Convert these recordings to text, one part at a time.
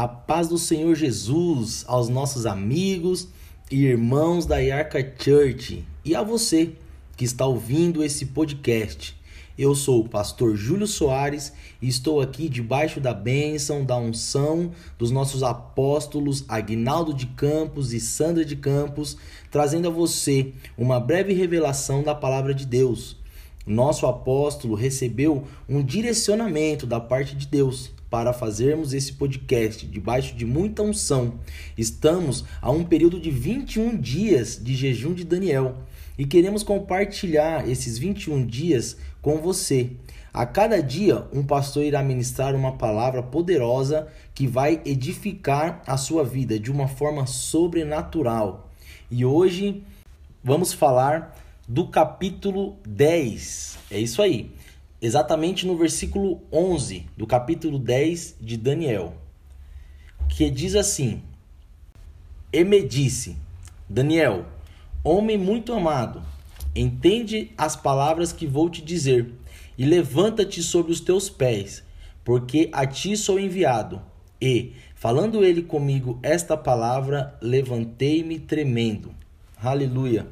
A paz do Senhor Jesus aos nossos amigos e irmãos da Yarca Church e a você que está ouvindo esse podcast. Eu sou o pastor Júlio Soares e estou aqui debaixo da bênção, da unção dos nossos apóstolos Agnaldo de Campos e Sandra de Campos, trazendo a você uma breve revelação da palavra de Deus. Nosso apóstolo recebeu um direcionamento da parte de Deus para fazermos esse podcast debaixo de muita unção. Estamos a um período de 21 dias de jejum de Daniel e queremos compartilhar esses 21 dias com você. A cada dia, um pastor irá ministrar uma palavra poderosa que vai edificar a sua vida de uma forma sobrenatural. E hoje vamos falar do capítulo 10. É isso aí. Exatamente no versículo 11 do capítulo 10 de Daniel, que diz assim: E me disse, Daniel, homem muito amado, entende as palavras que vou te dizer, e levanta-te sobre os teus pés, porque a ti sou enviado. E, falando ele comigo esta palavra, levantei-me tremendo. Aleluia.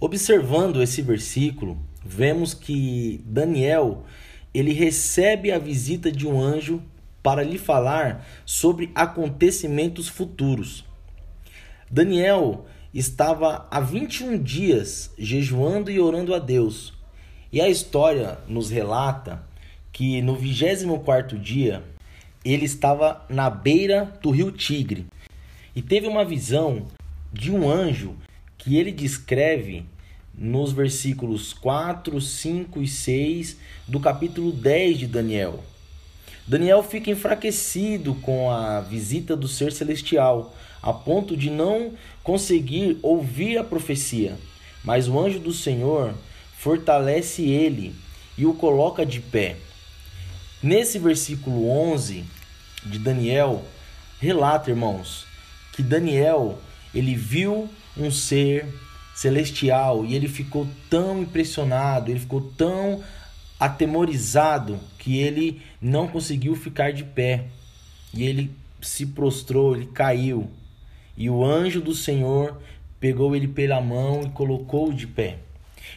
Observando esse versículo, vemos que Daniel ele recebe a visita de um anjo para lhe falar sobre acontecimentos futuros. Daniel estava há 21 dias jejuando e orando a Deus. E a história nos relata que no 24º dia ele estava na beira do rio Tigre e teve uma visão de um anjo que ele descreve nos versículos 4, 5 e 6 do capítulo 10 de Daniel. Daniel fica enfraquecido com a visita do ser celestial, a ponto de não conseguir ouvir a profecia. Mas o anjo do Senhor fortalece ele e o coloca de pé. Nesse versículo 11 de Daniel, relata, irmãos, que Daniel ele viu um ser celestial e ele ficou tão impressionado, ele ficou tão atemorizado que ele não conseguiu ficar de pé. E ele se prostrou, ele caiu. E o anjo do Senhor pegou ele pela mão e colocou-o de pé.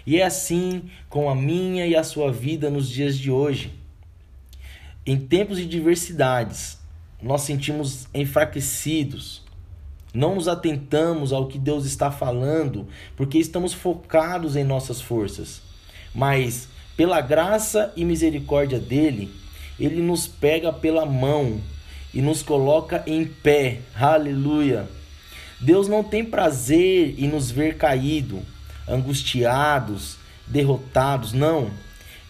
E é assim com a minha e a sua vida nos dias de hoje. Em tempos de diversidades, nós sentimos enfraquecidos, não nos atentamos ao que Deus está falando, porque estamos focados em nossas forças. Mas, pela graça e misericórdia dele, ele nos pega pela mão e nos coloca em pé. Aleluia! Deus não tem prazer em nos ver caído, angustiados, derrotados, não.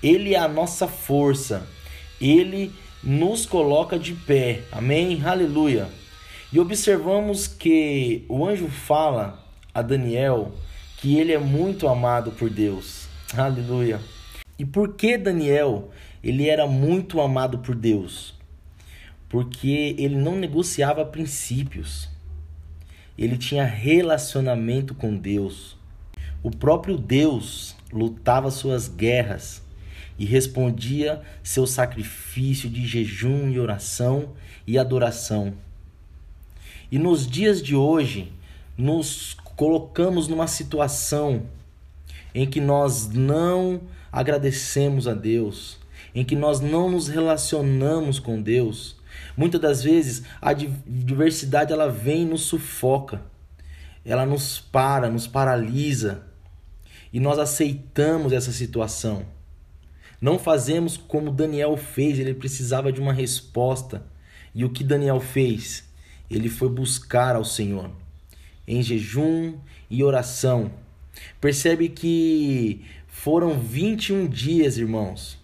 Ele é a nossa força. Ele nos coloca de pé. Amém? Aleluia. E observamos que o anjo fala a Daniel que ele é muito amado por Deus. Aleluia. E por que Daniel ele era muito amado por Deus? Porque ele não negociava princípios. Ele tinha relacionamento com Deus. O próprio Deus lutava suas guerras e respondia seu sacrifício de jejum e oração e adoração. E nos dias de hoje, nos colocamos numa situação em que nós não agradecemos a Deus, em que nós não nos relacionamos com Deus. Muitas das vezes a diversidade ela vem e nos sufoca. Ela nos para, nos paralisa. E nós aceitamos essa situação. Não fazemos como Daniel fez, ele precisava de uma resposta. E o que Daniel fez? Ele foi buscar ao Senhor em jejum e oração. Percebe que foram 21 dias, irmãos.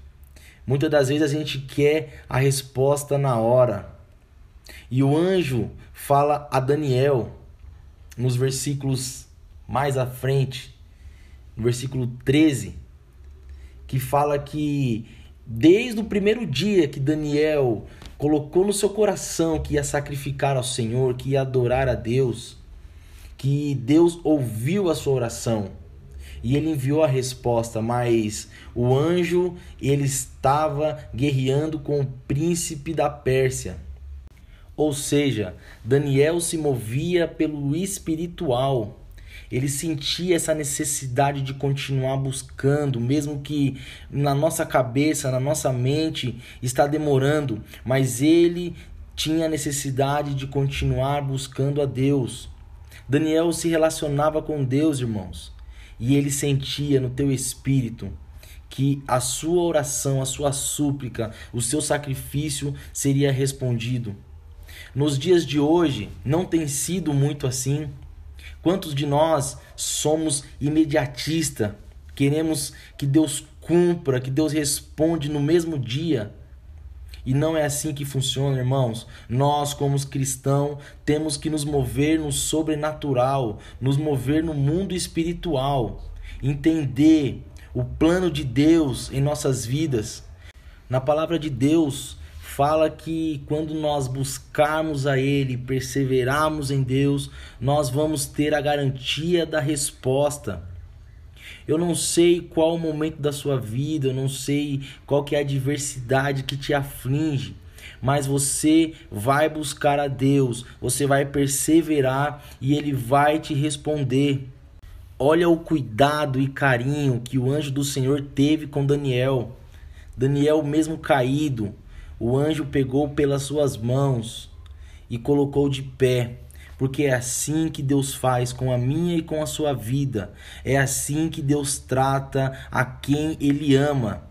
Muitas das vezes a gente quer a resposta na hora. E o anjo fala a Daniel nos versículos mais à frente, no versículo 13, que fala que desde o primeiro dia que Daniel colocou no seu coração que ia sacrificar ao Senhor, que ia adorar a Deus, que Deus ouviu a sua oração e ele enviou a resposta, mas o anjo ele estava guerreando com o príncipe da Pérsia. Ou seja, Daniel se movia pelo espiritual. Ele sentia essa necessidade de continuar buscando, mesmo que na nossa cabeça, na nossa mente está demorando, mas ele tinha necessidade de continuar buscando a Deus. Daniel se relacionava com Deus, irmãos, e ele sentia no teu espírito que a sua oração, a sua súplica, o seu sacrifício seria respondido. Nos dias de hoje não tem sido muito assim. Quantos de nós somos imediatista, queremos que Deus cumpra, que Deus responde no mesmo dia? E não é assim que funciona, irmãos. Nós, como cristãos, temos que nos mover no sobrenatural, nos mover no mundo espiritual, entender o plano de Deus em nossas vidas. Na palavra de Deus, fala que quando nós buscarmos a Ele, perseverarmos em Deus, nós vamos ter a garantia da resposta. Eu não sei qual o momento da sua vida, eu não sei qual que é a adversidade que te aflige, mas você vai buscar a Deus, você vai perseverar e ele vai te responder. Olha o cuidado e carinho que o anjo do Senhor teve com Daniel. Daniel, mesmo caído, o anjo pegou pelas suas mãos e colocou de pé porque é assim que Deus faz com a minha e com a sua vida. É assim que Deus trata a quem Ele ama.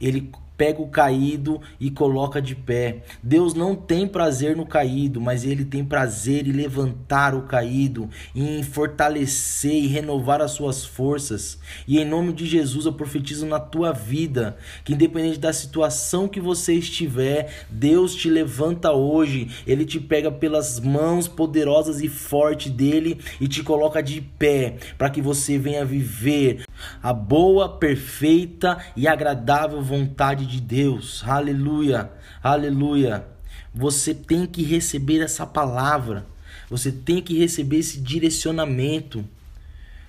Ele pega o caído e coloca de pé. Deus não tem prazer no caído, mas ele tem prazer em levantar o caído, em fortalecer e renovar as suas forças. E em nome de Jesus eu profetizo na tua vida que independente da situação que você estiver, Deus te levanta hoje, ele te pega pelas mãos poderosas e fortes dele e te coloca de pé, para que você venha viver a boa, perfeita e agradável vontade de Deus. Aleluia, aleluia. Você tem que receber essa palavra, você tem que receber esse direcionamento.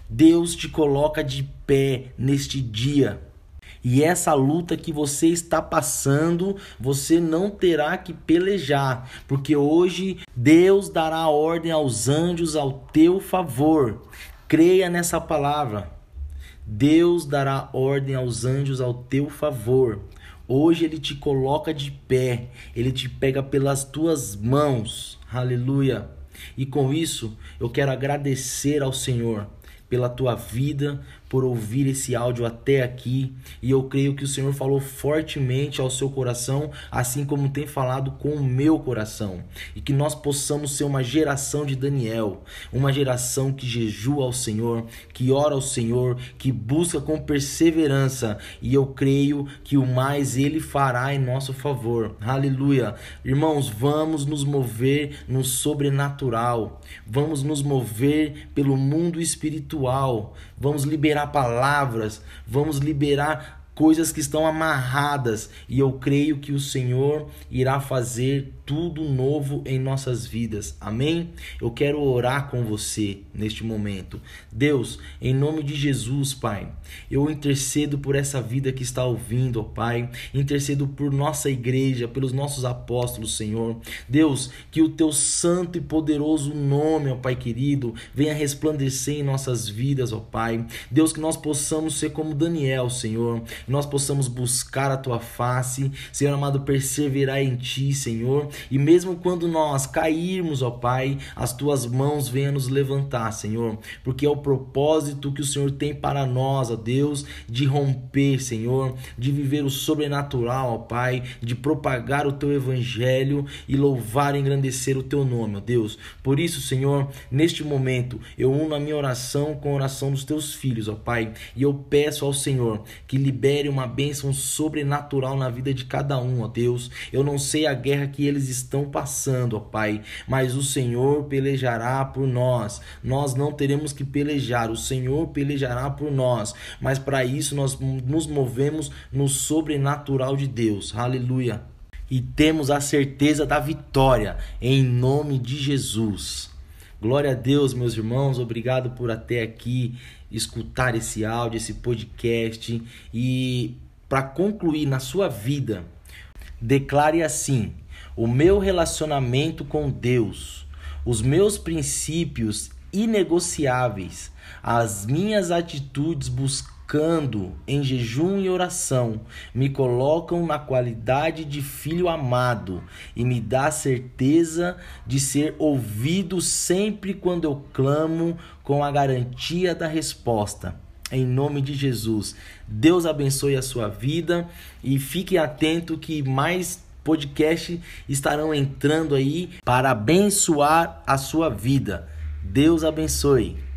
Deus te coloca de pé neste dia. E essa luta que você está passando, você não terá que pelejar, porque hoje Deus dará ordem aos anjos ao teu favor. Creia nessa palavra. Deus dará ordem aos anjos ao teu favor. Hoje ele te coloca de pé, ele te pega pelas tuas mãos. Aleluia. E com isso, eu quero agradecer ao Senhor pela tua vida, por ouvir esse áudio até aqui. E eu creio que o Senhor falou fortemente ao seu coração, assim como tem falado com o meu coração. E que nós possamos ser uma geração de Daniel, uma geração que jejua ao Senhor, que ora ao Senhor, que busca com perseverança. E eu creio que o mais ele fará em nosso favor. Aleluia. Irmãos, vamos nos mover no sobrenatural. Vamos nos mover pelo mundo espiritual vamos liberar palavras, vamos liberar coisas que estão amarradas, e eu creio que o Senhor irá fazer tudo novo em nossas vidas. Amém? Eu quero orar com você neste momento. Deus, em nome de Jesus, Pai, eu intercedo por essa vida que está ouvindo, ó Pai. Intercedo por nossa igreja, pelos nossos apóstolos, Senhor. Deus, que o teu santo e poderoso nome, ó Pai querido, venha resplandecer em nossas vidas, ó Pai. Deus, que nós possamos ser como Daniel, Senhor. Nós possamos buscar a tua face, Senhor amado, perseverar em ti, Senhor e mesmo quando nós cairmos, ó Pai, as tuas mãos venham nos levantar, Senhor, porque é o propósito que o Senhor tem para nós, ó Deus, de romper, Senhor, de viver o sobrenatural, ó Pai, de propagar o teu evangelho e louvar e engrandecer o teu nome, ó Deus. Por isso, Senhor, neste momento eu uno a minha oração com a oração dos teus filhos, ó Pai, e eu peço ao Senhor que libere uma bênção sobrenatural na vida de cada um, ó Deus. Eu não sei a guerra que eles estão passando, ó Pai, mas o Senhor pelejará por nós. Nós não teremos que pelejar, o Senhor pelejará por nós, mas para isso nós nos movemos no sobrenatural de Deus. Aleluia. E temos a certeza da vitória em nome de Jesus. Glória a Deus, meus irmãos, obrigado por até aqui escutar esse áudio, esse podcast e para concluir na sua vida, declare assim: o meu relacionamento com Deus, os meus princípios inegociáveis, as minhas atitudes buscando em jejum e oração me colocam na qualidade de filho amado e me dá certeza de ser ouvido sempre quando eu clamo com a garantia da resposta. Em nome de Jesus. Deus abençoe a sua vida e fique atento que mais podcasts estarão entrando aí para abençoar a sua vida. Deus abençoe.